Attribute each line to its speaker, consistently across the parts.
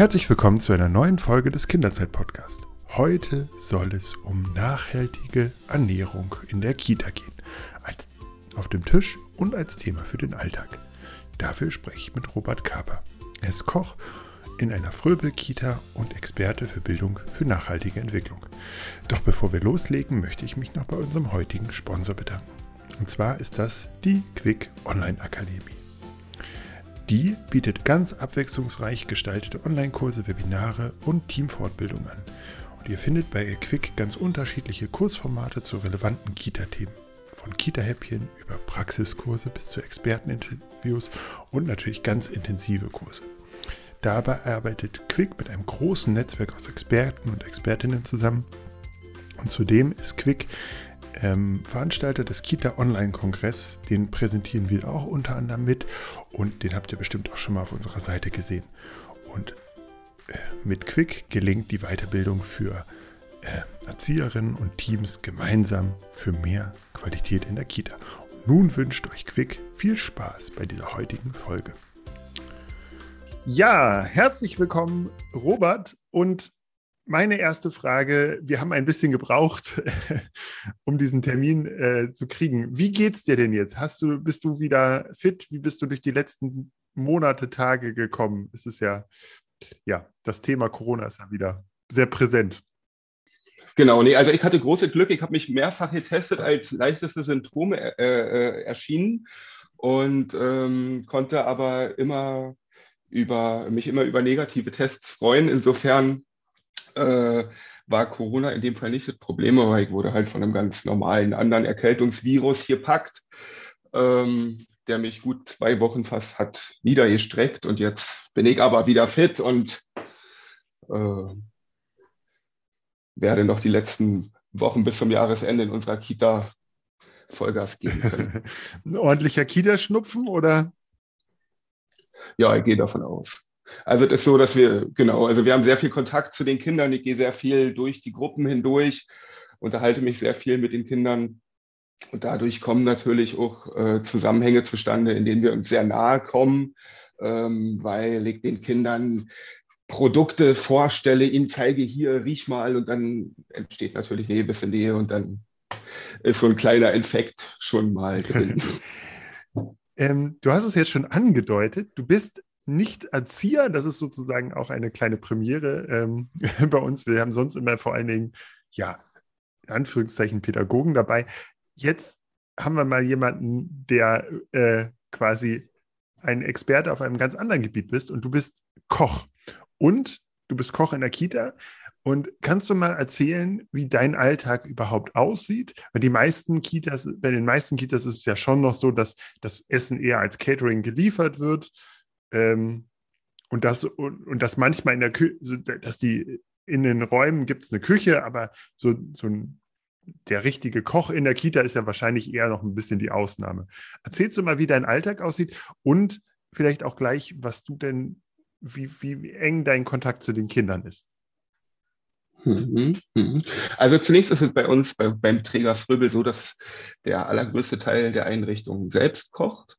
Speaker 1: Herzlich willkommen zu einer neuen Folge des Kinderzeit-Podcasts. Heute soll es um nachhaltige Ernährung in der Kita gehen. Als auf dem Tisch und als Thema für den Alltag. Dafür spreche ich mit Robert Kaper. Er ist Koch in einer Fröbel-Kita und Experte für Bildung für nachhaltige Entwicklung. Doch bevor wir loslegen, möchte ich mich noch bei unserem heutigen Sponsor bedanken. Und zwar ist das die Quick Online Akademie. Die bietet ganz abwechslungsreich gestaltete Online-Kurse, Webinare und Teamfortbildung an. Und ihr findet bei Quick ganz unterschiedliche Kursformate zu relevanten Kita-Themen. Von Kita-Häppchen über Praxiskurse bis zu Experteninterviews und natürlich ganz intensive Kurse. Dabei arbeitet Quick mit einem großen Netzwerk aus Experten und Expertinnen zusammen. Und zudem ist Quick ähm, Veranstalter des Kita Online-Kongress. Den präsentieren wir auch unter anderem mit und den habt ihr bestimmt auch schon mal auf unserer Seite gesehen. Und äh, mit Quick gelingt die Weiterbildung für äh, Erzieherinnen und Teams gemeinsam für mehr Qualität in der Kita. Und nun wünscht euch Quick viel Spaß bei dieser heutigen Folge. Ja, herzlich willkommen, Robert. Und meine erste Frage, wir haben ein bisschen gebraucht, um diesen Termin äh, zu kriegen. Wie geht's dir denn jetzt? Hast du, bist du wieder fit? Wie bist du durch die letzten Monate, Tage gekommen? Es ist ja, ja, das Thema Corona ist ja wieder sehr präsent.
Speaker 2: Genau, nee, also ich hatte große Glück. Ich habe mich mehrfach getestet, als leichteste Symptome äh, äh, erschienen und ähm, konnte aber immer über mich immer über negative Tests freuen. Insofern äh, war Corona in dem Fall nicht das Problem, aber ich wurde halt von einem ganz normalen anderen Erkältungsvirus hier packt, ähm, der mich gut zwei Wochen fast hat niedergestreckt und jetzt bin ich aber wieder fit und äh, werde noch die letzten Wochen bis zum Jahresende in unserer Kita Vollgas geben können.
Speaker 1: Ein ordentlicher Kita-Schnupfen oder?
Speaker 2: Ja, ich gehe davon aus. Also es ist so, dass wir, genau, also wir haben sehr viel Kontakt zu den Kindern. Ich gehe sehr viel durch die Gruppen hindurch, unterhalte mich sehr viel mit den Kindern. Und dadurch kommen natürlich auch äh, Zusammenhänge zustande, in denen wir uns sehr nahe kommen, ähm, weil ich den Kindern Produkte vorstelle, ihnen zeige hier, riech mal und dann entsteht natürlich eine gewisse Nähe und dann ist so ein kleiner Infekt schon mal drin.
Speaker 1: ähm, du hast es jetzt schon angedeutet, du bist nicht Erzieher. Das ist sozusagen auch eine kleine Premiere ähm, bei uns. Wir haben sonst immer vor allen Dingen, ja, in Anführungszeichen Pädagogen dabei. Jetzt haben wir mal jemanden, der äh, quasi ein Experte auf einem ganz anderen Gebiet bist und du bist Koch. Und du bist Koch in der Kita. Und kannst du mal erzählen, wie dein Alltag überhaupt aussieht? Weil die meisten Kitas, bei den meisten Kitas ist es ja schon noch so, dass das Essen eher als Catering geliefert wird. Ähm, und das, und, und das manchmal in der Küche, dass die in den Räumen gibt es eine Küche, aber so, so ein, der richtige Koch in der Kita ist ja wahrscheinlich eher noch ein bisschen die Ausnahme. Erzählst du mal, wie dein Alltag aussieht und vielleicht auch gleich, was du denn, wie, wie eng dein Kontakt zu den Kindern ist?
Speaker 2: Mhm, mhm. Also zunächst ist es bei uns bei, beim Träger Fröbel so, dass der allergrößte Teil der Einrichtung selbst kocht.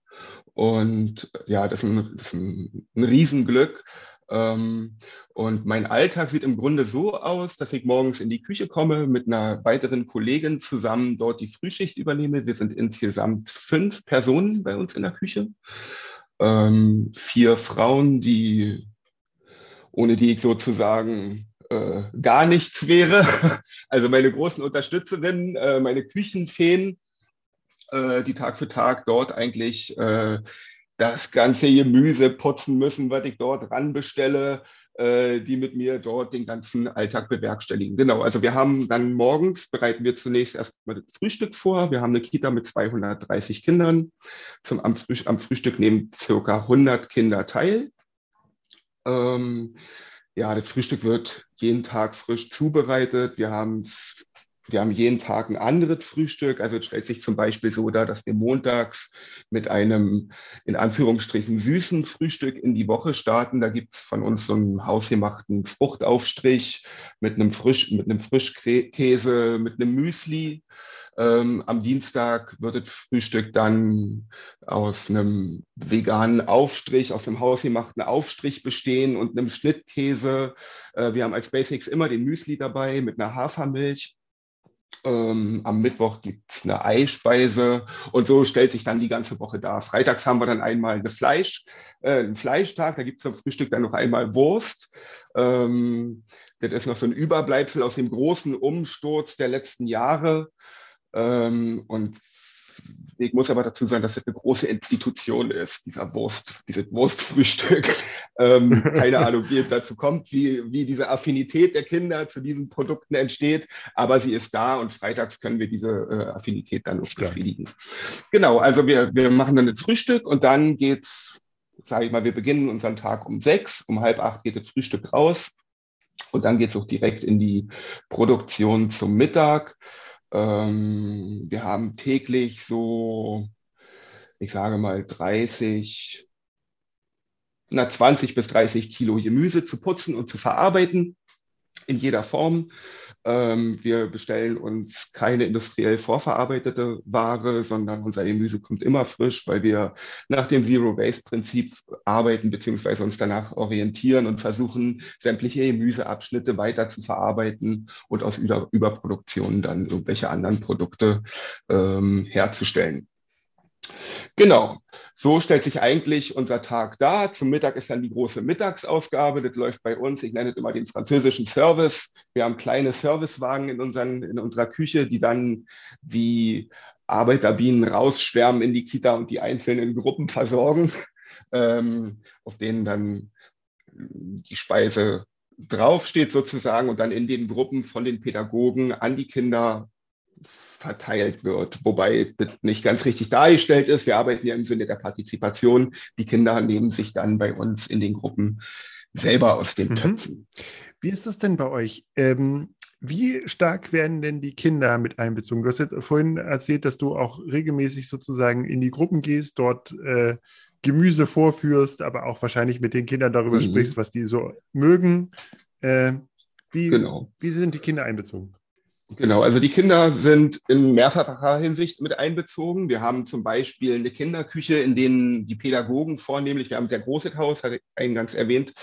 Speaker 2: Und ja, das ist ein, das ist ein, ein Riesenglück. Ähm, und mein Alltag sieht im Grunde so aus, dass ich morgens in die Küche komme, mit einer weiteren Kollegin zusammen dort die Frühschicht übernehme. Wir sind insgesamt fünf Personen bei uns in der Küche. Ähm, vier Frauen, die, ohne die ich sozusagen äh, gar nichts wäre. Also meine großen Unterstützerinnen, äh, meine Küchenfeen, äh, die Tag für Tag dort eigentlich äh, das ganze Gemüse putzen müssen, was ich dort ran bestelle, äh, die mit mir dort den ganzen Alltag bewerkstelligen. Genau, also wir haben dann morgens, bereiten wir zunächst erstmal das Frühstück vor. Wir haben eine Kita mit 230 Kindern. Zum, am, Früh, am Frühstück nehmen circa 100 Kinder teil. Ähm, ja, das Frühstück wird jeden Tag frisch zubereitet. Wir haben wir haben jeden Tag ein anderes Frühstück. Also es stellt sich zum Beispiel so dar, dass wir montags mit einem in Anführungsstrichen süßen Frühstück in die Woche starten. Da gibt es von uns so einen hausgemachten Fruchtaufstrich mit einem Frisch, mit einem Frischkäse, mit einem Müsli. Ähm, am Dienstag wird das Frühstück dann aus einem veganen Aufstrich, aus einem hausgemachten Aufstrich bestehen und einem Schnittkäse. Äh, wir haben als Basics immer den Müsli dabei mit einer Hafermilch. Ähm, am Mittwoch gibt es eine Eispeise und so stellt sich dann die ganze Woche dar. Freitags haben wir dann einmal eine Fleisch, äh, einen Fleischtag, da gibt es zum Frühstück dann noch einmal Wurst. Ähm, das ist noch so ein Überbleibsel aus dem großen Umsturz der letzten Jahre. Ähm, und ich muss aber dazu sagen, dass es eine große Institution ist, dieser Wurst, dieses Wurstfrühstück. ähm, keine Ahnung, wie es dazu kommt, wie, wie diese Affinität der Kinder zu diesen Produkten entsteht, aber sie ist da und freitags können wir diese äh, Affinität dann auch befriedigen. Genau, also wir, wir machen dann das Frühstück und dann geht's, sage ich mal, wir beginnen unseren Tag um sechs, um halb acht geht das Frühstück raus und dann geht es auch direkt in die Produktion zum Mittag. Ähm, wir haben täglich so, ich sage mal 30, na 20 bis 30 Kilo Gemüse zu putzen und zu verarbeiten in jeder Form. Ähm, wir bestellen uns keine industriell vorverarbeitete Ware, sondern unser Gemüse kommt immer frisch, weil wir nach dem Zero-Waste-Prinzip arbeiten beziehungsweise uns danach orientieren und versuchen, sämtliche Gemüseabschnitte weiter zu verarbeiten und aus Über Überproduktion dann irgendwelche anderen Produkte ähm, herzustellen. Genau. So stellt sich eigentlich unser Tag dar. Zum Mittag ist dann die große Mittagsausgabe. Das läuft bei uns. Ich nenne es immer den französischen Service. Wir haben kleine Servicewagen in, unseren, in unserer Küche, die dann wie Arbeiterbienen rausschwärmen in die Kita und die einzelnen Gruppen versorgen, ähm, auf denen dann die Speise draufsteht sozusagen und dann in den Gruppen von den Pädagogen an die Kinder verteilt wird, wobei das nicht ganz richtig dargestellt ist. Wir arbeiten ja im Sinne der Partizipation. Die Kinder nehmen sich dann bei uns in den Gruppen selber aus den mhm. Töpfen.
Speaker 1: Wie ist das denn bei euch? Ähm, wie stark werden denn die Kinder mit einbezogen? Du hast jetzt vorhin erzählt, dass du auch regelmäßig sozusagen in die Gruppen gehst, dort äh, Gemüse vorführst, aber auch wahrscheinlich mit den Kindern darüber mhm. sprichst, was die so mögen. Äh, wie, genau. wie sind die Kinder einbezogen?
Speaker 2: Genau, also die Kinder sind in mehrfacher Hinsicht mit einbezogen. Wir haben zum Beispiel eine Kinderküche, in denen die Pädagogen vornehmlich, wir haben ein sehr großes Haus, hatte ich eingangs erwähnt,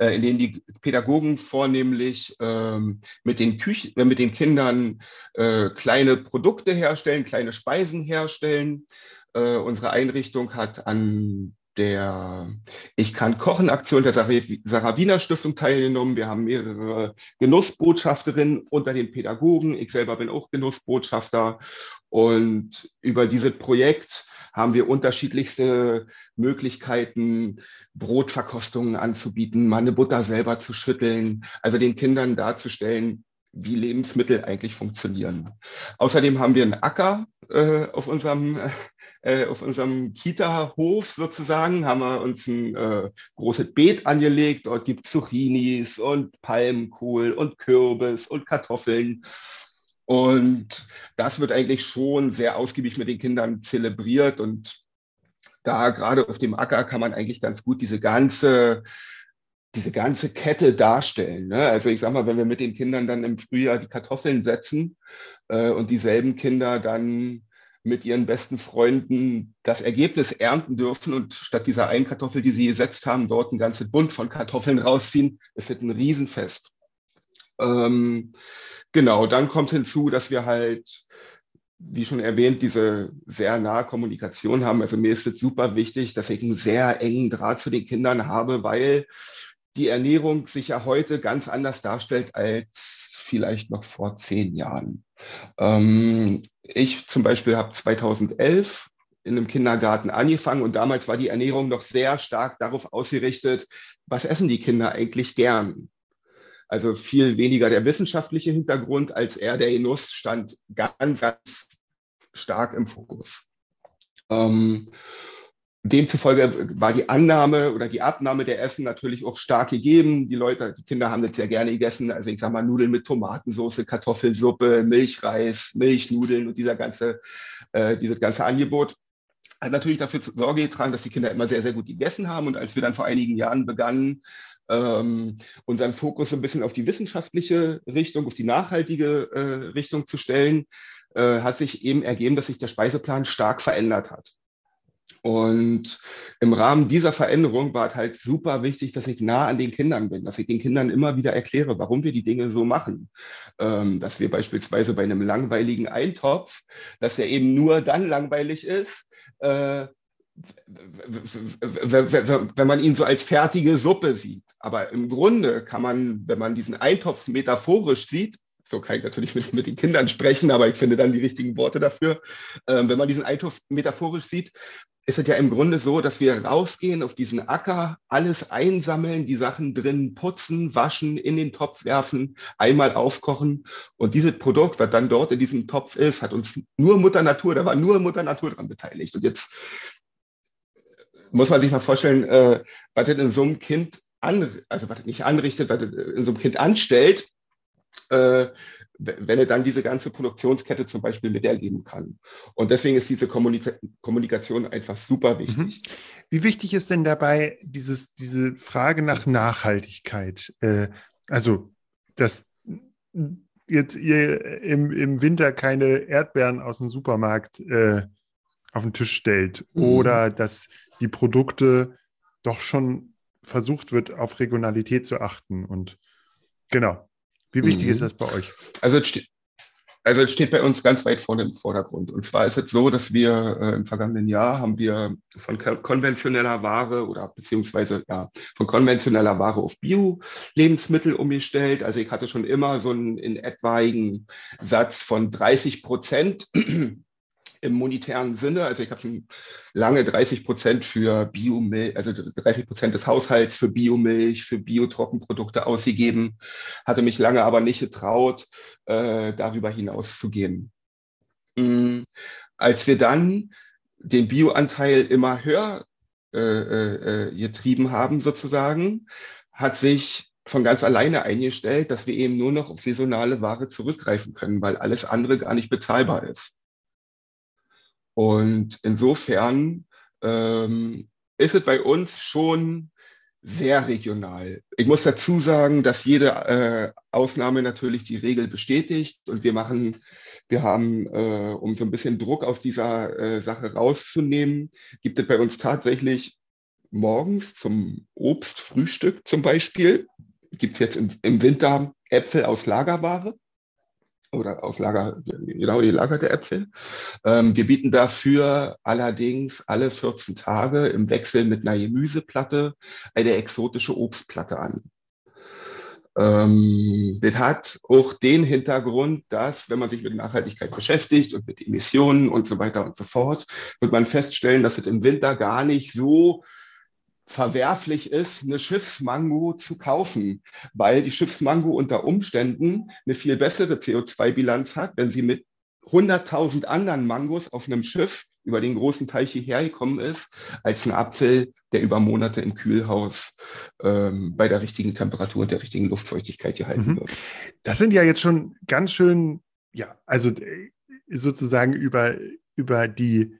Speaker 2: äh, in denen die Pädagogen vornehmlich ähm, mit, den Küchen, äh, mit den Kindern äh, kleine Produkte herstellen, kleine Speisen herstellen. Unsere Einrichtung hat an der Ich kann kochen Aktion der Sarah Wiener Stiftung teilgenommen. Wir haben mehrere Genussbotschafterinnen unter den Pädagogen. Ich selber bin auch Genussbotschafter. Und über dieses Projekt haben wir unterschiedlichste Möglichkeiten, Brotverkostungen anzubieten, mal eine Butter selber zu schütteln, also den Kindern darzustellen, wie Lebensmittel eigentlich funktionieren. Außerdem haben wir einen Acker äh, auf unserem äh, auf unserem Kita-Hof sozusagen haben wir uns ein äh, großes Beet angelegt. Dort gibt es Zucchinis und Palmkohl und Kürbis und Kartoffeln. Und das wird eigentlich schon sehr ausgiebig mit den Kindern zelebriert. Und da gerade auf dem Acker kann man eigentlich ganz gut diese ganze diese ganze Kette darstellen. Ne? Also ich sag mal, wenn wir mit den Kindern dann im Frühjahr die Kartoffeln setzen äh, und dieselben Kinder dann mit ihren besten Freunden das Ergebnis ernten dürfen und statt dieser einen Kartoffel, die sie gesetzt haben, dort ein ganzes Bund von Kartoffeln rausziehen, ist das ein Riesenfest. Ähm, genau, dann kommt hinzu, dass wir halt, wie schon erwähnt, diese sehr nahe Kommunikation haben. Also mir ist es super wichtig, dass ich einen sehr engen Draht zu den Kindern habe, weil die Ernährung sich ja heute ganz anders darstellt als vielleicht noch vor zehn Jahren. Ähm, ich zum Beispiel habe 2011 in einem Kindergarten angefangen und damals war die Ernährung noch sehr stark darauf ausgerichtet, was essen die Kinder eigentlich gern. Also viel weniger der wissenschaftliche Hintergrund als eher der Genuss stand ganz, ganz stark im Fokus. Ähm, demzufolge war die Annahme oder die Abnahme der Essen natürlich auch stark gegeben. Die Leute, die Kinder haben das sehr gerne gegessen. Also ich sag mal Nudeln mit Tomatensauce, Kartoffelsuppe, Milchreis, Milchnudeln und dieser ganze, äh, dieses ganze Angebot hat natürlich dafür Sorge getragen, dass die Kinder immer sehr, sehr gut gegessen haben. Und als wir dann vor einigen Jahren begannen, ähm, unseren Fokus ein bisschen auf die wissenschaftliche Richtung, auf die nachhaltige äh, Richtung zu stellen, äh, hat sich eben ergeben, dass sich der Speiseplan stark verändert hat. Und im Rahmen dieser Veränderung war es halt super wichtig, dass ich nah an den Kindern bin, dass ich den Kindern immer wieder erkläre, warum wir die Dinge so machen. Ähm, dass wir beispielsweise bei einem langweiligen Eintopf, dass er eben nur dann langweilig ist, äh, wenn man ihn so als fertige Suppe sieht. Aber im Grunde kann man, wenn man diesen Eintopf metaphorisch sieht, so kann ich natürlich mit, mit den Kindern sprechen, aber ich finde dann die richtigen Worte dafür. Ähm, wenn man diesen Eintopf metaphorisch sieht, ist es ja im Grunde so, dass wir rausgehen auf diesen Acker, alles einsammeln, die Sachen drin putzen, waschen, in den Topf werfen, einmal aufkochen. Und dieses Produkt, was dann dort in diesem Topf ist, hat uns nur Mutter Natur, da war nur Mutter Natur dran beteiligt. Und jetzt muss man sich mal vorstellen, äh, was das in so einem Kind an, also was das nicht anrichtet, was das in so einem Kind anstellt, äh, wenn er dann diese ganze Produktionskette zum Beispiel miterleben kann. Und deswegen ist diese Kommunika Kommunikation einfach super wichtig. Mhm.
Speaker 1: Wie wichtig ist denn dabei dieses, diese Frage nach Nachhaltigkeit? Äh, also, dass jetzt ihr im, im Winter keine Erdbeeren aus dem Supermarkt äh, auf den Tisch stellt mhm. oder dass die Produkte doch schon versucht wird, auf Regionalität zu achten. Und genau. Wie wichtig mhm. ist das bei euch?
Speaker 2: Also es, steht, also es steht bei uns ganz weit vorne im Vordergrund. Und zwar ist es so, dass wir äh, im vergangenen Jahr haben wir von konventioneller Ware oder beziehungsweise ja von konventioneller Ware auf Bio-Lebensmittel umgestellt. Also ich hatte schon immer so einen in etwaigen Satz von 30 Prozent im monetären Sinne. Also ich habe schon lange 30 Prozent für Biomilch, also 30 Prozent des Haushalts für Biomilch, für Biotrockenprodukte ausgegeben, hatte mich lange aber nicht getraut, äh, darüber hinaus zu gehen. Mhm. Als wir dann den Bioanteil immer höher äh, äh, äh, getrieben haben, sozusagen, hat sich von ganz alleine eingestellt, dass wir eben nur noch auf saisonale Ware zurückgreifen können, weil alles andere gar nicht bezahlbar ist. Und insofern ähm, ist es bei uns schon sehr regional. Ich muss dazu sagen, dass jede äh, Ausnahme natürlich die Regel bestätigt und wir machen, wir haben, äh, um so ein bisschen Druck aus dieser äh, Sache rauszunehmen, gibt es bei uns tatsächlich morgens zum Obstfrühstück zum Beispiel, gibt es jetzt im, im Winter Äpfel aus Lagerware oder aus Lager, genau gelagerte Äpfel. Ähm, wir bieten dafür allerdings alle 14 Tage im Wechsel mit einer Gemüseplatte eine exotische Obstplatte an. Ähm, das hat auch den Hintergrund, dass, wenn man sich mit Nachhaltigkeit beschäftigt und mit Emissionen und so weiter und so fort, wird man feststellen, dass es im Winter gar nicht so verwerflich ist, eine Schiffsmango zu kaufen, weil die Schiffsmango unter Umständen eine viel bessere CO2-Bilanz hat, wenn sie mit 100.000 anderen Mangos auf einem Schiff über den großen Teich hierher gekommen ist, als ein Apfel, der über Monate im Kühlhaus ähm, bei der richtigen Temperatur und der richtigen Luftfeuchtigkeit gehalten mhm. wird.
Speaker 1: Das sind ja jetzt schon ganz schön, ja, also äh, sozusagen über, über die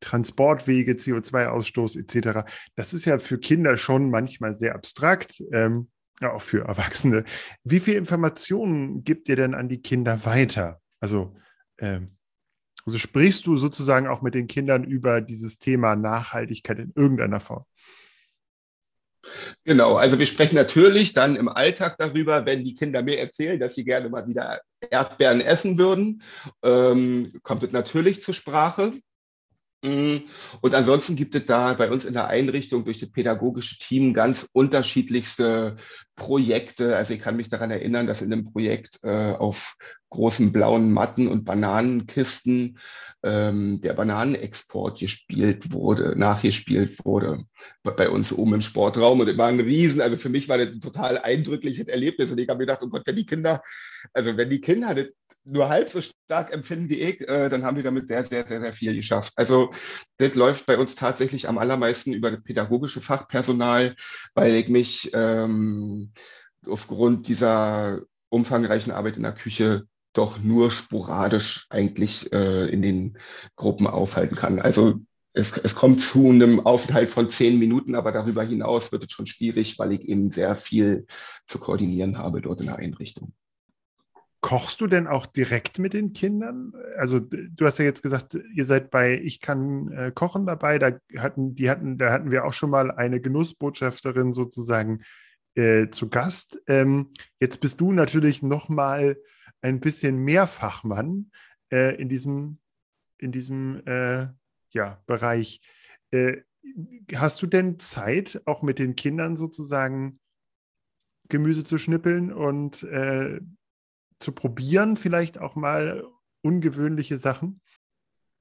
Speaker 1: Transportwege, CO2-Ausstoß etc. Das ist ja für Kinder schon manchmal sehr abstrakt, ähm, auch für Erwachsene. Wie viel Informationen gibt ihr denn an die Kinder weiter? Also, ähm, also sprichst du sozusagen auch mit den Kindern über dieses Thema Nachhaltigkeit in irgendeiner Form?
Speaker 2: Genau, also wir sprechen natürlich dann im Alltag darüber, wenn die Kinder mir erzählen, dass sie gerne mal wieder Erdbeeren essen würden, ähm, kommt es natürlich zur Sprache. Mhm. Und ansonsten gibt es da bei uns in der Einrichtung durch das pädagogische Team ganz unterschiedlichste Projekte. Also ich kann mich daran erinnern, dass in einem Projekt äh, auf großen blauen Matten und Bananenkisten ähm, der Bananenexport gespielt wurde, nachgespielt wurde bei uns oben im Sportraum. Und war ein Riesen, also für mich war das ein total eindrückliches Erlebnis. Und ich habe mir gedacht, oh Gott, wenn die Kinder, also wenn die Kinder das nur halb so stark empfinden wie ich, äh, dann haben wir damit sehr, sehr, sehr, sehr viel geschafft. Also das läuft bei uns tatsächlich am allermeisten über das pädagogische Fachpersonal, weil ich mich ähm, aufgrund dieser umfangreichen Arbeit in der Küche doch nur sporadisch eigentlich äh, in den Gruppen aufhalten kann. Also es, es kommt zu einem Aufenthalt von zehn Minuten, aber darüber hinaus wird es schon schwierig, weil ich eben sehr viel zu koordinieren habe dort in der Einrichtung.
Speaker 1: Kochst du denn auch direkt mit den Kindern? Also du hast ja jetzt gesagt, ihr seid bei Ich kann äh, kochen dabei. Da hatten, die hatten, da hatten wir auch schon mal eine Genussbotschafterin sozusagen äh, zu Gast. Ähm, jetzt bist du natürlich noch mal ein bisschen mehr Fachmann äh, in diesem, in diesem äh, ja, Bereich. Äh, hast du denn Zeit, auch mit den Kindern sozusagen Gemüse zu schnippeln und äh, zu probieren, vielleicht auch mal ungewöhnliche Sachen?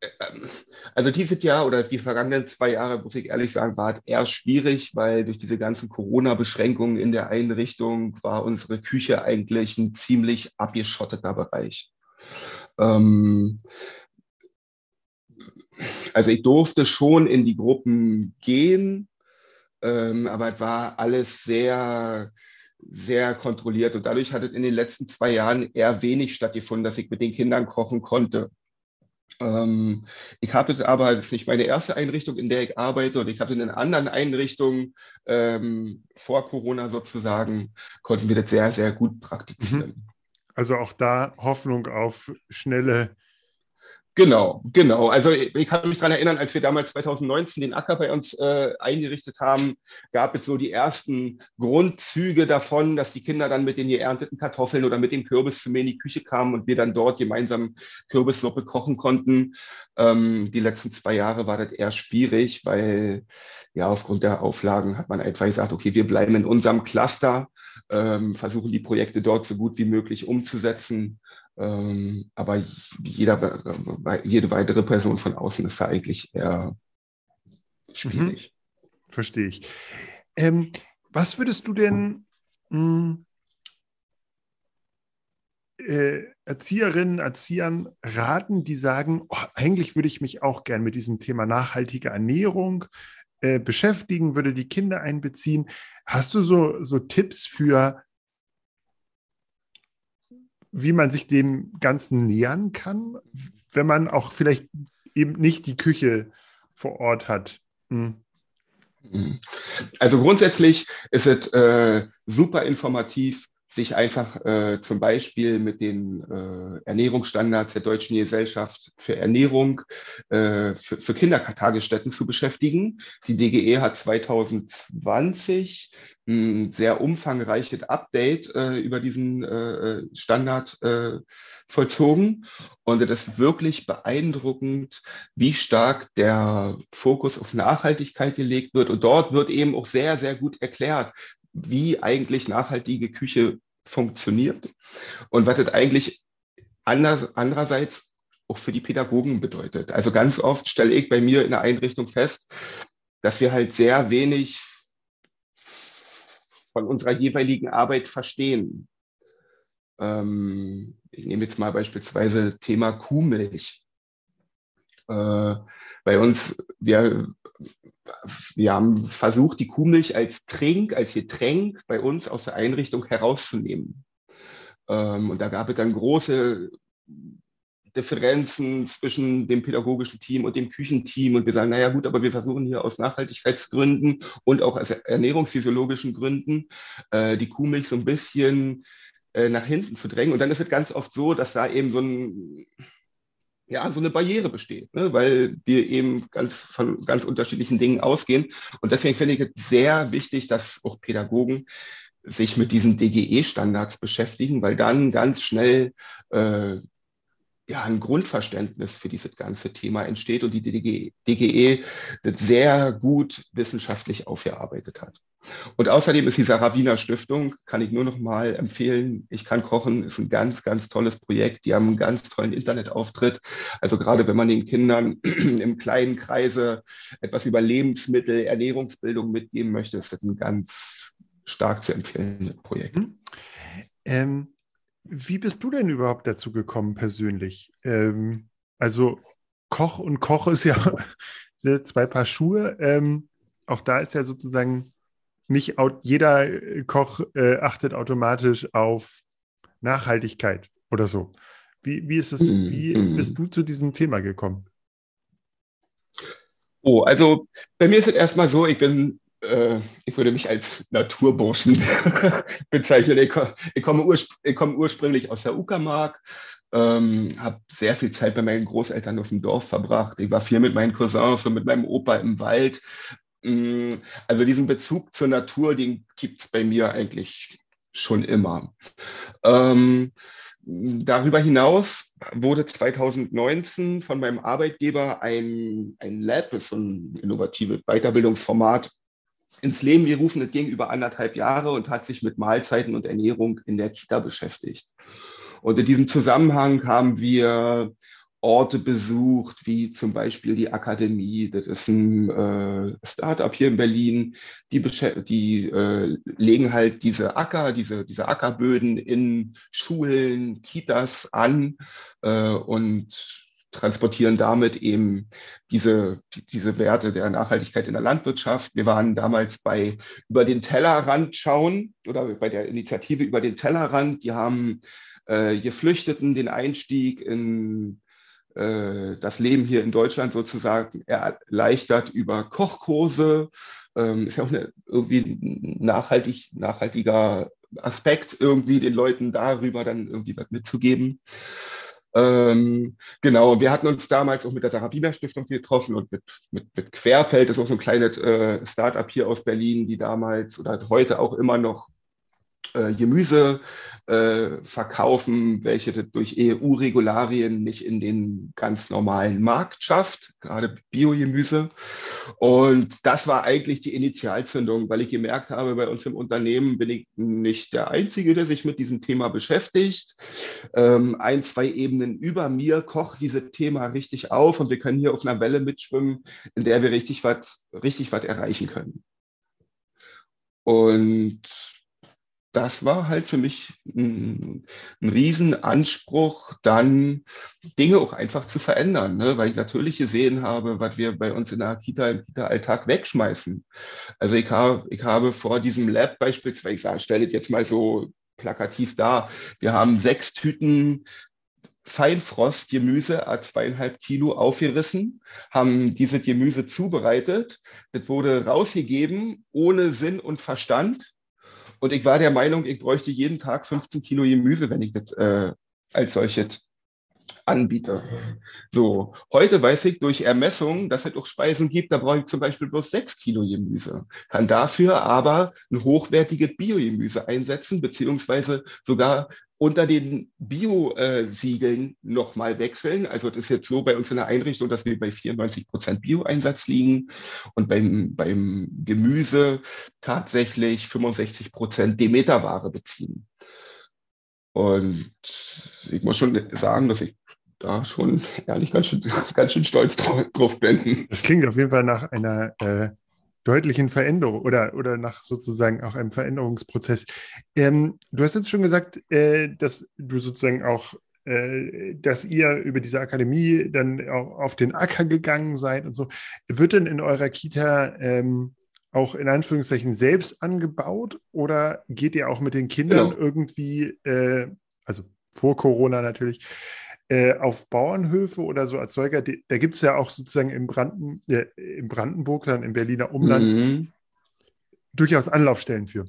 Speaker 2: Ähm, also dieses Jahr oder die vergangenen zwei Jahre, muss ich ehrlich sagen, war eher schwierig, weil durch diese ganzen Corona-Beschränkungen in der Einrichtung war unsere Küche eigentlich ein ziemlich abgeschotteter Bereich. Ähm, also ich durfte schon in die Gruppen gehen, ähm, aber es war alles sehr, sehr kontrolliert und dadurch hat es in den letzten zwei Jahren eher wenig stattgefunden, dass ich mit den Kindern kochen konnte. Ähm, ich habe jetzt aber, das ist nicht meine erste Einrichtung, in der ich arbeite und ich hatte in anderen Einrichtungen ähm, vor Corona sozusagen, konnten wir das sehr, sehr gut praktizieren. Mhm.
Speaker 1: Also auch da Hoffnung auf schnelle
Speaker 2: Genau, genau. Also ich kann mich daran erinnern, als wir damals 2019 den Acker bei uns äh, eingerichtet haben, gab es so die ersten Grundzüge davon, dass die Kinder dann mit den geernteten Kartoffeln oder mit dem Kürbis zu mir in die Küche kamen und wir dann dort gemeinsam Kürbissuppe kochen konnten. Ähm, die letzten zwei Jahre war das eher schwierig, weil ja aufgrund der Auflagen hat man einfach gesagt, okay, wir bleiben in unserem Cluster, ähm, versuchen die Projekte dort so gut wie möglich umzusetzen ähm, aber jeder, jede weitere Person von außen ist da eigentlich eher schwierig.
Speaker 1: Mhm. Verstehe ich. Ähm, was würdest du denn mh, hm, äh, Erzieherinnen, Erziehern raten, die sagen, oh, eigentlich würde ich mich auch gern mit diesem Thema nachhaltige Ernährung äh, beschäftigen, würde die Kinder einbeziehen. Hast du so, so Tipps für wie man sich dem Ganzen nähern kann, wenn man auch vielleicht eben nicht die Küche vor Ort hat. Hm.
Speaker 2: Also grundsätzlich ist es äh, super informativ, sich einfach äh, zum Beispiel mit den äh, Ernährungsstandards der Deutschen Gesellschaft für Ernährung äh, für, für Kindertagesstätten zu beschäftigen. Die DGE hat 2020 ein sehr umfangreiches Update äh, über diesen äh, Standard äh, vollzogen. Und es ist wirklich beeindruckend, wie stark der Fokus auf Nachhaltigkeit gelegt wird. Und dort wird eben auch sehr, sehr gut erklärt, wie eigentlich nachhaltige Küche funktioniert und was das eigentlich anders, andererseits auch für die Pädagogen bedeutet. Also ganz oft stelle ich bei mir in der Einrichtung fest, dass wir halt sehr wenig von unserer jeweiligen Arbeit verstehen. Ähm, ich nehme jetzt mal beispielsweise Thema Kuhmilch. Äh, bei uns, wir wir haben versucht, die Kuhmilch als Trink, als Getränk bei uns aus der Einrichtung herauszunehmen. Ähm, und da gab es dann große Differenzen zwischen dem pädagogischen Team und dem Küchenteam. Und wir sagen, naja gut, aber wir versuchen hier aus Nachhaltigkeitsgründen und auch aus ernährungsphysiologischen Gründen äh, die Kuhmilch so ein bisschen äh, nach hinten zu drängen. Und dann ist es ganz oft so, dass da eben so ein ja, so eine Barriere besteht, ne? weil wir eben ganz von ganz unterschiedlichen Dingen ausgehen. Und deswegen finde ich es sehr wichtig, dass auch Pädagogen sich mit diesen DGE-Standards beschäftigen, weil dann ganz schnell äh, ja, ein Grundverständnis für dieses ganze Thema entsteht und die DGE, das sehr gut wissenschaftlich aufgearbeitet hat. Und außerdem ist die Sarah Stiftung, kann ich nur noch mal empfehlen, ich kann kochen, ist ein ganz, ganz tolles Projekt. Die haben einen ganz tollen Internetauftritt. Also gerade wenn man den Kindern im kleinen Kreise etwas über Lebensmittel, Ernährungsbildung mitgeben möchte, ist das ein ganz stark zu empfehlendes Projekt.
Speaker 1: Mhm. Ähm, wie bist du denn überhaupt dazu gekommen persönlich? Ähm, also Koch und Koch ist ja zwei Paar Schuhe. Ähm, auch da ist ja sozusagen nicht jeder äh, Koch äh, achtet automatisch auf Nachhaltigkeit oder so. Wie, wie ist es, mm, wie mm. bist du zu diesem Thema gekommen?
Speaker 2: Oh, also bei mir ist es erstmal so, ich bin ich würde mich als Naturburschen bezeichnen. Ich, ich, komme ich, komme ursprünglich aus der Uckermark, ähm, habe sehr viel Zeit bei meinen Großeltern auf dem Dorf verbracht. Ich war viel mit meinen Cousins und mit meinem Opa im Wald. Mm, also diesen Bezug zur Natur, den gibt es bei mir eigentlich schon immer. Ähm, darüber hinaus wurde 2019 von meinem Arbeitgeber ein, ein Lab, ist so ein innovatives Weiterbildungsformat, ins Leben gerufen. Das ging über anderthalb Jahre und hat sich mit Mahlzeiten und Ernährung in der Kita beschäftigt. Und in diesem Zusammenhang haben wir Orte besucht, wie zum Beispiel die Akademie. Das ist ein äh, Startup hier in Berlin. Die, die äh, legen halt diese Acker, diese, diese Ackerböden in Schulen, Kitas an äh, und transportieren damit eben diese, diese Werte der Nachhaltigkeit in der Landwirtschaft. Wir waren damals bei über den Tellerrand schauen oder bei der Initiative über den Tellerrand. Die haben äh, Geflüchteten den Einstieg in äh, das Leben hier in Deutschland sozusagen erleichtert über Kochkurse. Ähm, ist ja auch eine, irgendwie nachhaltig, nachhaltiger Aspekt, irgendwie den Leuten darüber dann irgendwie was mitzugeben. Ähm, genau, wir hatten uns damals auch mit der Sarah Wiener Stiftung getroffen und mit, mit, mit Querfeld, das ist auch so ein kleines äh, Startup hier aus Berlin, die damals oder heute auch immer noch äh, Gemüse äh, verkaufen, welche durch EU-Regularien nicht in den ganz normalen Markt schafft, gerade Biogemüse. Und das war eigentlich die Initialzündung, weil ich gemerkt habe, bei uns im Unternehmen bin ich nicht der Einzige, der sich mit diesem Thema beschäftigt. Ähm, ein, zwei Ebenen über mir kocht dieses Thema richtig auf und wir können hier auf einer Welle mitschwimmen, in der wir richtig was richtig was erreichen können. Und das war halt für mich ein, ein Riesenanspruch, dann Dinge auch einfach zu verändern, ne? weil ich natürlich gesehen habe, was wir bei uns in der Kita im Kita-Alltag wegschmeißen. Also ich habe, ich habe vor diesem Lab beispielsweise, ich sage, stelle jetzt mal so plakativ dar, wir haben sechs Tüten Feinfrostgemüse, a zweieinhalb Kilo aufgerissen, haben diese Gemüse zubereitet. Das wurde rausgegeben ohne Sinn und Verstand und ich war der Meinung, ich bräuchte jeden Tag 15 Kilo Gemüse, wenn ich das äh, als solches anbiete. So, heute weiß ich durch Ermessung, dass es auch Speisen gibt, da brauche ich zum Beispiel bloß 6 Kilo Gemüse, kann dafür aber ein hochwertiges Biogemüse einsetzen, beziehungsweise sogar unter den Bio-Siegeln nochmal wechseln. Also das ist jetzt so bei uns in der Einrichtung, dass wir bei 94 Prozent Bio-Einsatz liegen und beim, beim Gemüse tatsächlich 65 Prozent Demeterware beziehen. Und ich muss schon sagen, dass ich da schon ehrlich ganz schön, ganz schön stolz drauf bin.
Speaker 1: Das klingt auf jeden Fall nach einer äh, deutlichen Veränderung oder, oder nach sozusagen auch einem Veränderungsprozess. Ähm, du hast jetzt schon gesagt, äh, dass du sozusagen auch, äh, dass ihr über diese Akademie dann auch auf den Acker gegangen seid und so. Wird denn in eurer Kita ähm, auch in Anführungszeichen selbst angebaut oder geht ihr auch mit den Kindern genau. irgendwie, äh, also vor Corona natürlich, äh, auf Bauernhöfe oder so Erzeuger, die, da gibt es ja auch sozusagen im, Branden, äh, im Brandenburg, dann im Berliner Umland mhm. durchaus Anlaufstellen für.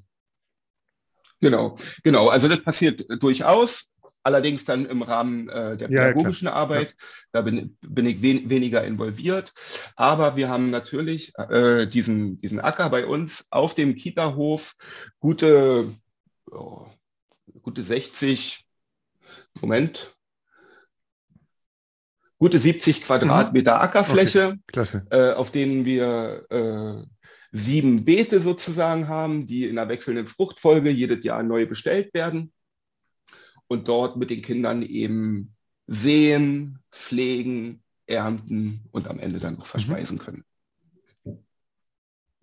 Speaker 2: Genau, genau. Also das passiert durchaus. Allerdings dann im Rahmen äh, der pädagogischen ja, Arbeit. Da bin, bin ich wen, weniger involviert. Aber wir haben natürlich äh, diesen, diesen Acker bei uns auf dem Kita-Hof gute, oh, gute 60, Moment, gute 70 Quadratmeter mhm. Ackerfläche, okay. äh, auf denen wir äh, sieben Beete sozusagen haben, die in einer wechselnden Fruchtfolge jedes Jahr neu bestellt werden und dort mit den Kindern eben sehen, pflegen, ernten und am Ende dann noch verspeisen können.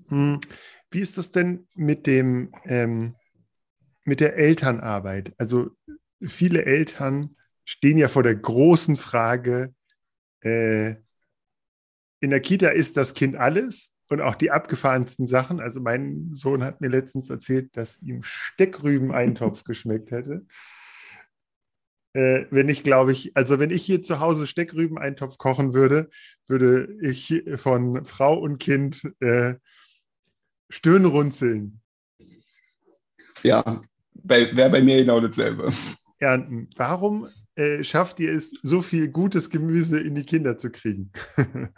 Speaker 1: Mhm. Wie ist das denn mit dem ähm, mit der Elternarbeit? Also viele Eltern stehen ja vor der großen Frage, äh, in der Kita ist das Kind alles und auch die abgefahrensten Sachen. Also mein Sohn hat mir letztens erzählt, dass ihm Steckrüben-Eintopf geschmeckt hätte. Äh, wenn ich, glaube ich, also wenn ich hier zu Hause Steckrüben-Eintopf kochen würde, würde ich von Frau und Kind äh, Stirnrunzeln.
Speaker 2: Ja, wäre bei mir genau dasselbe.
Speaker 1: Ernten. Warum äh, schafft ihr es, so viel gutes Gemüse in die Kinder zu kriegen?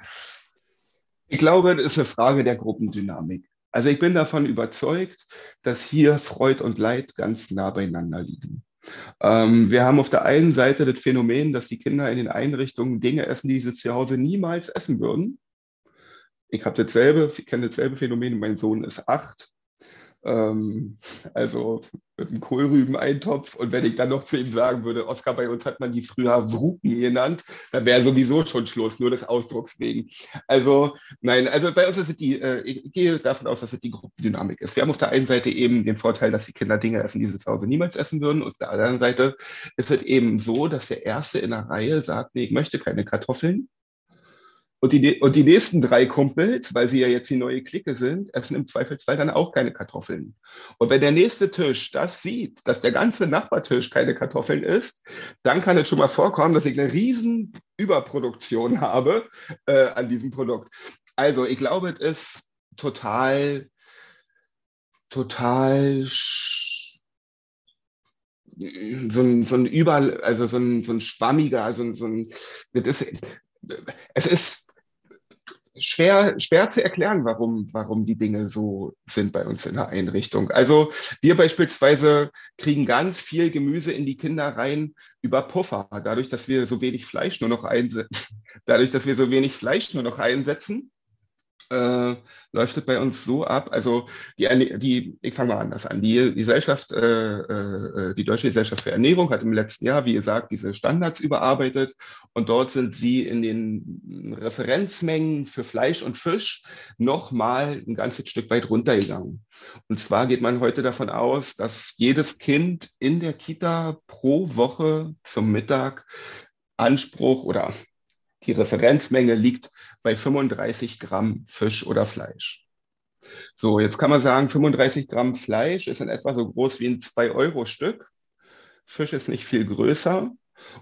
Speaker 2: ich glaube, das ist eine Frage der Gruppendynamik. Also ich bin davon überzeugt, dass hier Freud und Leid ganz nah beieinander liegen. Ähm, wir haben auf der einen Seite das Phänomen, dass die Kinder in den Einrichtungen Dinge essen, die sie zu Hause niemals essen würden. Ich habe dasselbe, kenne dasselbe Phänomen. Mein Sohn ist acht. Ähm, also mit einem Kohlrübeneintopf. Und wenn ich dann noch zu ihm sagen würde, Oskar, bei uns hat man die früher Wruken genannt, dann wäre sowieso schon Schluss, nur des Ausdrucks wegen. Also nein, also bei uns ist es die, äh, ich gehe davon aus, dass es die Gruppendynamik ist. Wir haben auf der einen Seite eben den Vorteil, dass die Kinder Dinge essen, die sie zu Hause niemals essen würden. Und auf der anderen Seite ist es eben so, dass der Erste in der Reihe sagt, nee, ich möchte keine Kartoffeln. Und die, und die nächsten drei Kumpels, weil sie ja jetzt die neue Clique sind, essen im Zweifelsfall dann auch keine Kartoffeln. Und wenn der nächste Tisch das sieht, dass der ganze Nachbartisch keine Kartoffeln isst, dann kann es schon mal vorkommen, dass ich eine riesen Überproduktion habe äh, an diesem Produkt. Also ich glaube, es ist total, total so ein, so ein über, also so ein, so ein schwammiger, also so ein, das ist, es ist schwer, schwer zu erklären, warum, warum die Dinge so sind bei uns in der Einrichtung. Also wir beispielsweise kriegen ganz viel Gemüse in die Kinder rein über Puffer, dadurch, dass wir so wenig Fleisch nur noch einsetzen, dadurch, dass wir so wenig Fleisch nur noch einsetzen äh, läuft es bei uns so ab. Also die, die ich fange mal anders an. Die Gesellschaft, äh, äh, die Deutsche Gesellschaft für Ernährung hat im letzten Jahr, wie gesagt, diese Standards überarbeitet und dort sind sie in den Referenzmengen für Fleisch und Fisch nochmal ein ganzes Stück weit runtergegangen. Und zwar geht man heute davon aus, dass jedes Kind in der Kita pro Woche zum Mittag Anspruch oder die Referenzmenge liegt bei 35 Gramm Fisch oder Fleisch. So, jetzt kann man sagen, 35 Gramm Fleisch ist in etwa so groß wie ein 2-Euro-Stück. Fisch ist nicht viel größer.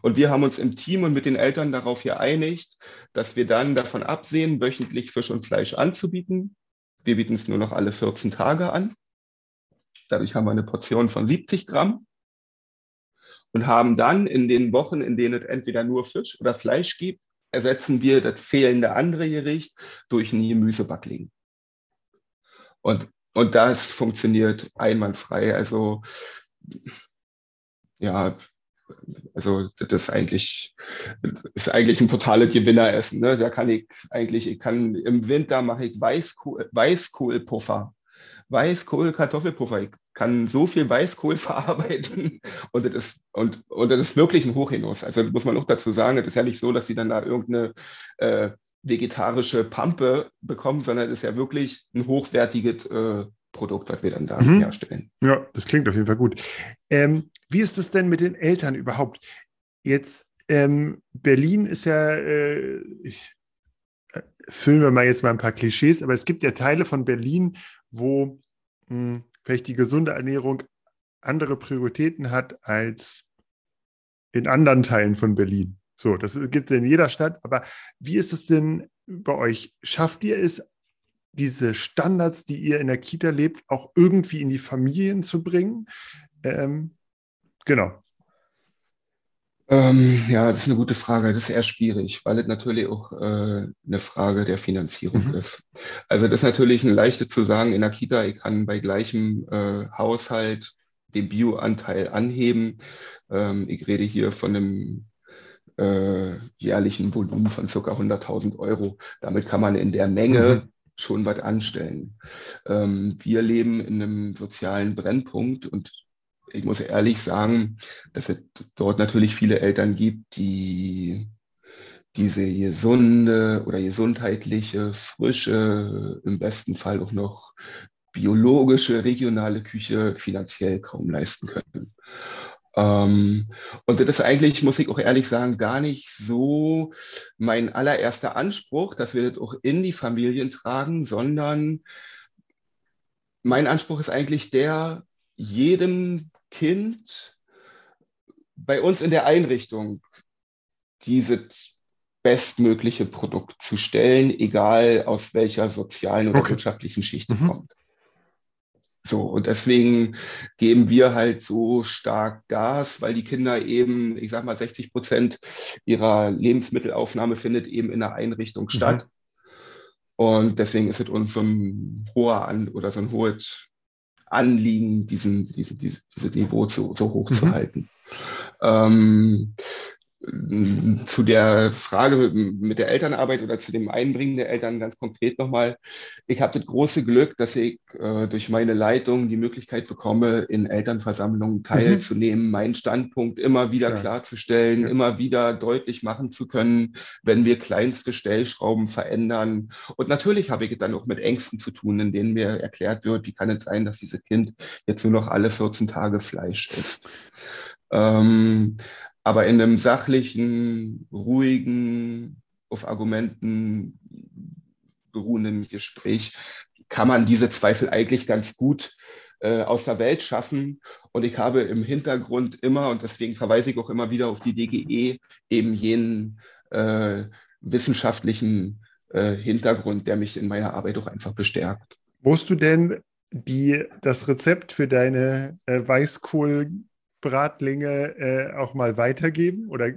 Speaker 2: Und wir haben uns im Team und mit den Eltern darauf geeinigt, dass wir dann davon absehen, wöchentlich Fisch und Fleisch anzubieten. Wir bieten es nur noch alle 14 Tage an. Dadurch haben wir eine Portion von 70 Gramm und haben dann in den Wochen, in denen es entweder nur Fisch oder Fleisch gibt, ersetzen wir das fehlende andere Gericht durch ein Gemüsebackling. Und, und das funktioniert einwandfrei. Also, ja, also das ist eigentlich, ist eigentlich ein totales Gewinneressen. Ne? Da kann ich eigentlich, ich kann im Winter mache ich Weißkohl, Weißkohlpuffer. Weißkohl, Kartoffelpuffer. Ich kann so viel Weißkohl verarbeiten und das ist, und, und das ist wirklich ein Hochhinus. Also muss man auch dazu sagen, es ist ja nicht so, dass sie dann da irgendeine äh, vegetarische Pampe bekommen, sondern es ist ja wirklich ein hochwertiges äh, Produkt, was wir dann da mhm. herstellen.
Speaker 1: Ja, das klingt auf jeden Fall gut. Ähm, wie ist es denn mit den Eltern überhaupt? Jetzt, ähm, Berlin ist ja, äh, ich, äh, füllen wir mal jetzt mal ein paar Klischees, aber es gibt ja Teile von Berlin, wo mh, hm, vielleicht die gesunde Ernährung andere Prioritäten hat als in anderen Teilen von Berlin. So, das gibt es in jeder Stadt. Aber wie ist es denn bei euch? Schafft ihr es, diese Standards, die ihr in der Kita lebt, auch irgendwie in die Familien zu bringen? Ähm, genau.
Speaker 2: Ähm, ja, das ist eine gute Frage. Das ist eher schwierig, weil es natürlich auch äh, eine Frage der Finanzierung mhm. ist. Also das ist natürlich ein leichtes zu sagen in der Kita, ich kann bei gleichem äh, Haushalt den Bioanteil anheben. Ähm, ich rede hier von einem äh, jährlichen Volumen von circa 100.000 Euro. Damit kann man in der Menge mhm. schon was anstellen. Ähm, wir leben in einem sozialen Brennpunkt und ich muss ehrlich sagen, dass es dort natürlich viele Eltern gibt, die diese gesunde oder gesundheitliche, frische, im besten Fall auch noch biologische, regionale Küche finanziell kaum leisten können. Ähm, und das ist eigentlich, muss ich auch ehrlich sagen, gar nicht so mein allererster Anspruch, dass wir das auch in die Familien tragen, sondern mein Anspruch ist eigentlich der, jedem Kind bei uns in der Einrichtung dieses bestmögliche Produkt zu stellen, egal aus welcher sozialen oder okay. wirtschaftlichen Schicht es mhm. kommt. So, und deswegen geben wir halt so stark Gas, weil die Kinder eben, ich sag mal, 60 Prozent ihrer Lebensmittelaufnahme findet eben in der Einrichtung mhm. statt. Und deswegen ist es uns so ein hoher An oder so ein hohes Anliegen, diesen, diese, diese, diese Niveau zu, so hoch mhm. zu halten. Ähm, zu der Frage mit der Elternarbeit oder zu dem Einbringen der Eltern ganz konkret nochmal. Ich habe das große Glück, dass ich äh, durch meine Leitung die Möglichkeit bekomme, in Elternversammlungen mhm. teilzunehmen, mhm. meinen Standpunkt immer wieder Klar. klarzustellen, ja. immer wieder deutlich machen zu können, wenn wir kleinste Stellschrauben verändern. Und natürlich habe ich dann auch mit Ängsten zu tun, in denen mir erklärt wird, wie kann es sein, dass dieses Kind jetzt nur noch alle 14 Tage Fleisch isst. Ähm, aber in einem sachlichen, ruhigen, auf Argumenten beruhenden Gespräch kann man diese Zweifel eigentlich ganz gut äh, aus der Welt schaffen. Und ich habe im Hintergrund immer, und deswegen verweise ich auch immer wieder auf die DGE, eben jenen äh, wissenschaftlichen äh, Hintergrund, der mich in meiner Arbeit auch einfach bestärkt.
Speaker 1: Musst du denn die, das Rezept für deine äh, Weißkohl Bratlinge äh, auch mal weitergeben? Oder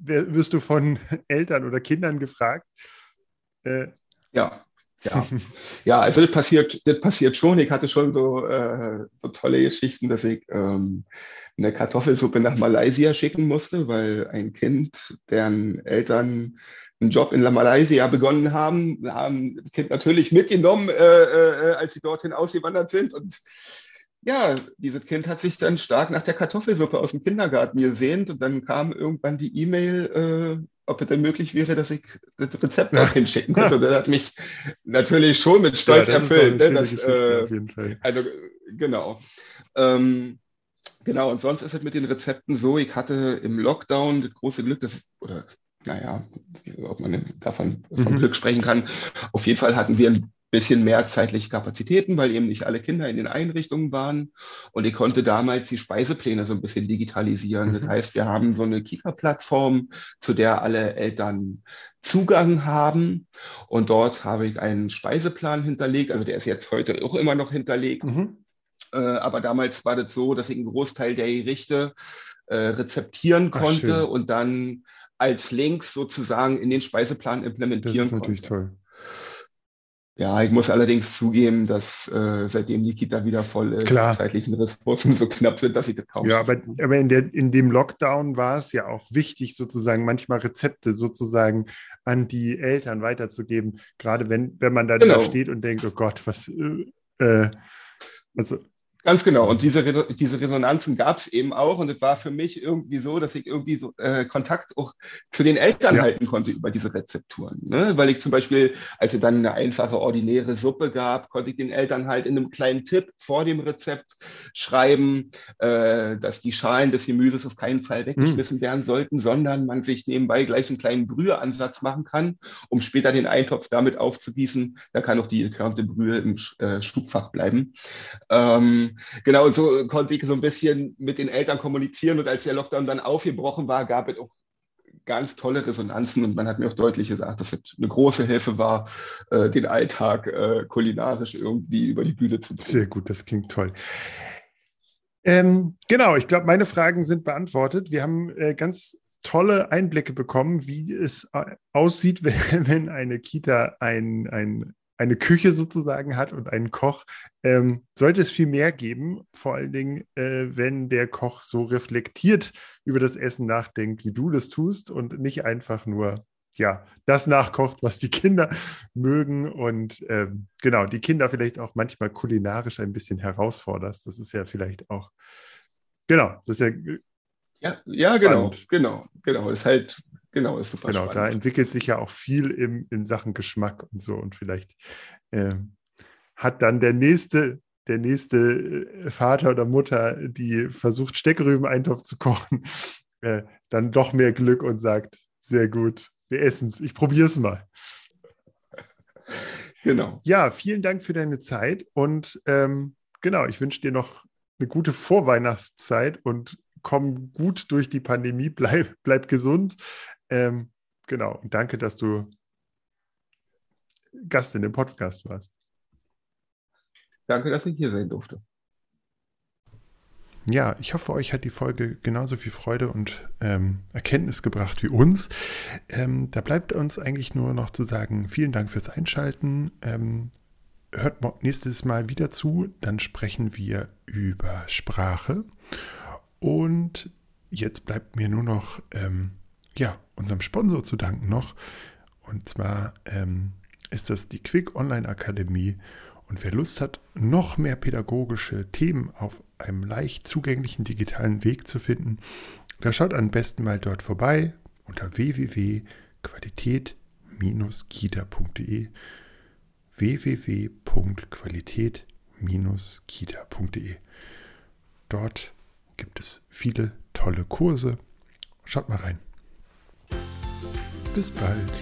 Speaker 1: wirst du von Eltern oder Kindern gefragt?
Speaker 2: Äh, ja, ja. ja, also das passiert, das passiert schon. Ich hatte schon so, äh, so tolle Geschichten, dass ich ähm, eine Kartoffelsuppe nach Malaysia schicken musste, weil ein Kind, deren Eltern einen Job in Malaysia begonnen haben, haben das Kind natürlich mitgenommen, äh, äh, als sie dorthin ausgewandert sind und ja, dieses Kind hat sich dann stark nach der Kartoffelsuppe aus dem Kindergarten gesehnt und dann kam irgendwann die E-Mail, äh, ob es denn möglich wäre, dass ich das Rezept auch hinschicken könnte. Und das hat mich natürlich schon mit Stolz ja, erfüllt. Ne, das, äh, also genau. Ähm, genau, und sonst ist es mit den Rezepten so, ich hatte im Lockdown das große Glück, dass, oder naja, ob man davon von mhm. Glück sprechen kann. Auf jeden Fall hatten wir ein bisschen mehr zeitliche Kapazitäten, weil eben nicht alle Kinder in den Einrichtungen waren. Und ich konnte damals die Speisepläne so ein bisschen digitalisieren. Mhm. Das heißt, wir haben so eine Kita-Plattform, zu der alle Eltern Zugang haben. Und dort habe ich einen Speiseplan hinterlegt. Also der ist jetzt heute auch immer noch hinterlegt. Mhm. Äh, aber damals war das so, dass ich einen Großteil der Gerichte äh, rezeptieren konnte Ach, und dann als Links sozusagen in den Speiseplan implementieren konnte. Das ist natürlich konnte. toll. Ja, ich muss allerdings zugeben, dass äh, seitdem die Kita wieder voll ist,
Speaker 1: Klar.
Speaker 2: die zeitlichen Ressourcen so knapp sind, dass ich das kaum
Speaker 1: Ja, aber, aber in, der, in dem Lockdown war es ja auch wichtig, sozusagen manchmal Rezepte sozusagen an die Eltern weiterzugeben. Gerade wenn, wenn man dann genau. da steht und denkt, oh Gott, was, äh, äh
Speaker 2: also Ganz genau. Und diese, diese Resonanzen gab es eben auch. Und es war für mich irgendwie so, dass ich irgendwie so äh, Kontakt auch zu den Eltern ja. halten konnte über diese Rezepturen. Ne? Weil ich zum Beispiel, als es dann eine einfache ordinäre Suppe gab, konnte ich den Eltern halt in einem kleinen Tipp vor dem Rezept schreiben, äh, dass die Schalen des Gemüses auf keinen Fall weggeschmissen mhm. werden sollten, sondern man sich nebenbei gleich einen kleinen Brüheansatz machen kann, um später den Eintopf damit aufzugießen. Da kann auch die gekörnte Brühe im äh, Schubfach bleiben. Ähm, genau, so konnte ich so ein bisschen mit den Eltern kommunizieren und als der Lockdown dann aufgebrochen war, gab es auch ganz tolle Resonanzen und man hat mir auch deutlich gesagt, dass es eine große Hilfe war, äh, den Alltag äh, kulinarisch irgendwie über die Bühne zu bringen.
Speaker 1: Sehr gut, das klingt toll. Ähm, genau, ich glaube, meine Fragen sind beantwortet. Wir haben äh, ganz tolle Einblicke bekommen, wie es aussieht, wenn eine Kita ein, ein eine Küche sozusagen hat und einen Koch, ähm, sollte es viel mehr geben, vor allen Dingen, äh, wenn der Koch so reflektiert über das Essen nachdenkt, wie du das tust und nicht einfach nur ja, das nachkocht, was die Kinder mögen und ähm, genau, die Kinder vielleicht auch manchmal kulinarisch ein bisschen herausforderst. Das ist ja vielleicht auch, genau, das ist ja.
Speaker 2: Ja, ja genau, genau, genau. Ist halt Genau, ist
Speaker 1: super Genau, spannend. da entwickelt sich ja auch viel im, in Sachen Geschmack und so. Und vielleicht äh, hat dann der nächste, der nächste äh, Vater oder Mutter, die versucht, Steckrüben-Eintopf zu kochen, äh, dann doch mehr Glück und sagt, sehr gut, wir essen es, ich probiere es mal. Genau. Ja, vielen Dank für deine Zeit und ähm, genau, ich wünsche dir noch eine gute Vorweihnachtszeit und komm gut durch die Pandemie, bleib, bleib gesund. Ähm, genau, und danke, dass du Gast in dem Podcast warst.
Speaker 2: danke, dass ich hier sein durfte.
Speaker 1: Ja, ich hoffe, euch hat die Folge genauso viel Freude und ähm, Erkenntnis gebracht wie uns. Ähm, da bleibt uns eigentlich nur noch zu sagen, vielen Dank fürs Einschalten. Ähm, hört nächstes Mal wieder zu, dann sprechen wir über Sprache. Und jetzt bleibt mir nur noch ähm, ja, unserem Sponsor zu danken noch. Und zwar ähm, ist das die Quick Online Akademie. Und wer Lust hat, noch mehr pädagogische Themen auf einem leicht zugänglichen digitalen Weg zu finden, der schaut am besten mal dort vorbei unter www.qualität-kita.de www.qualität-kita.de Dort gibt es viele tolle Kurse. Schaut mal rein. Bis bald.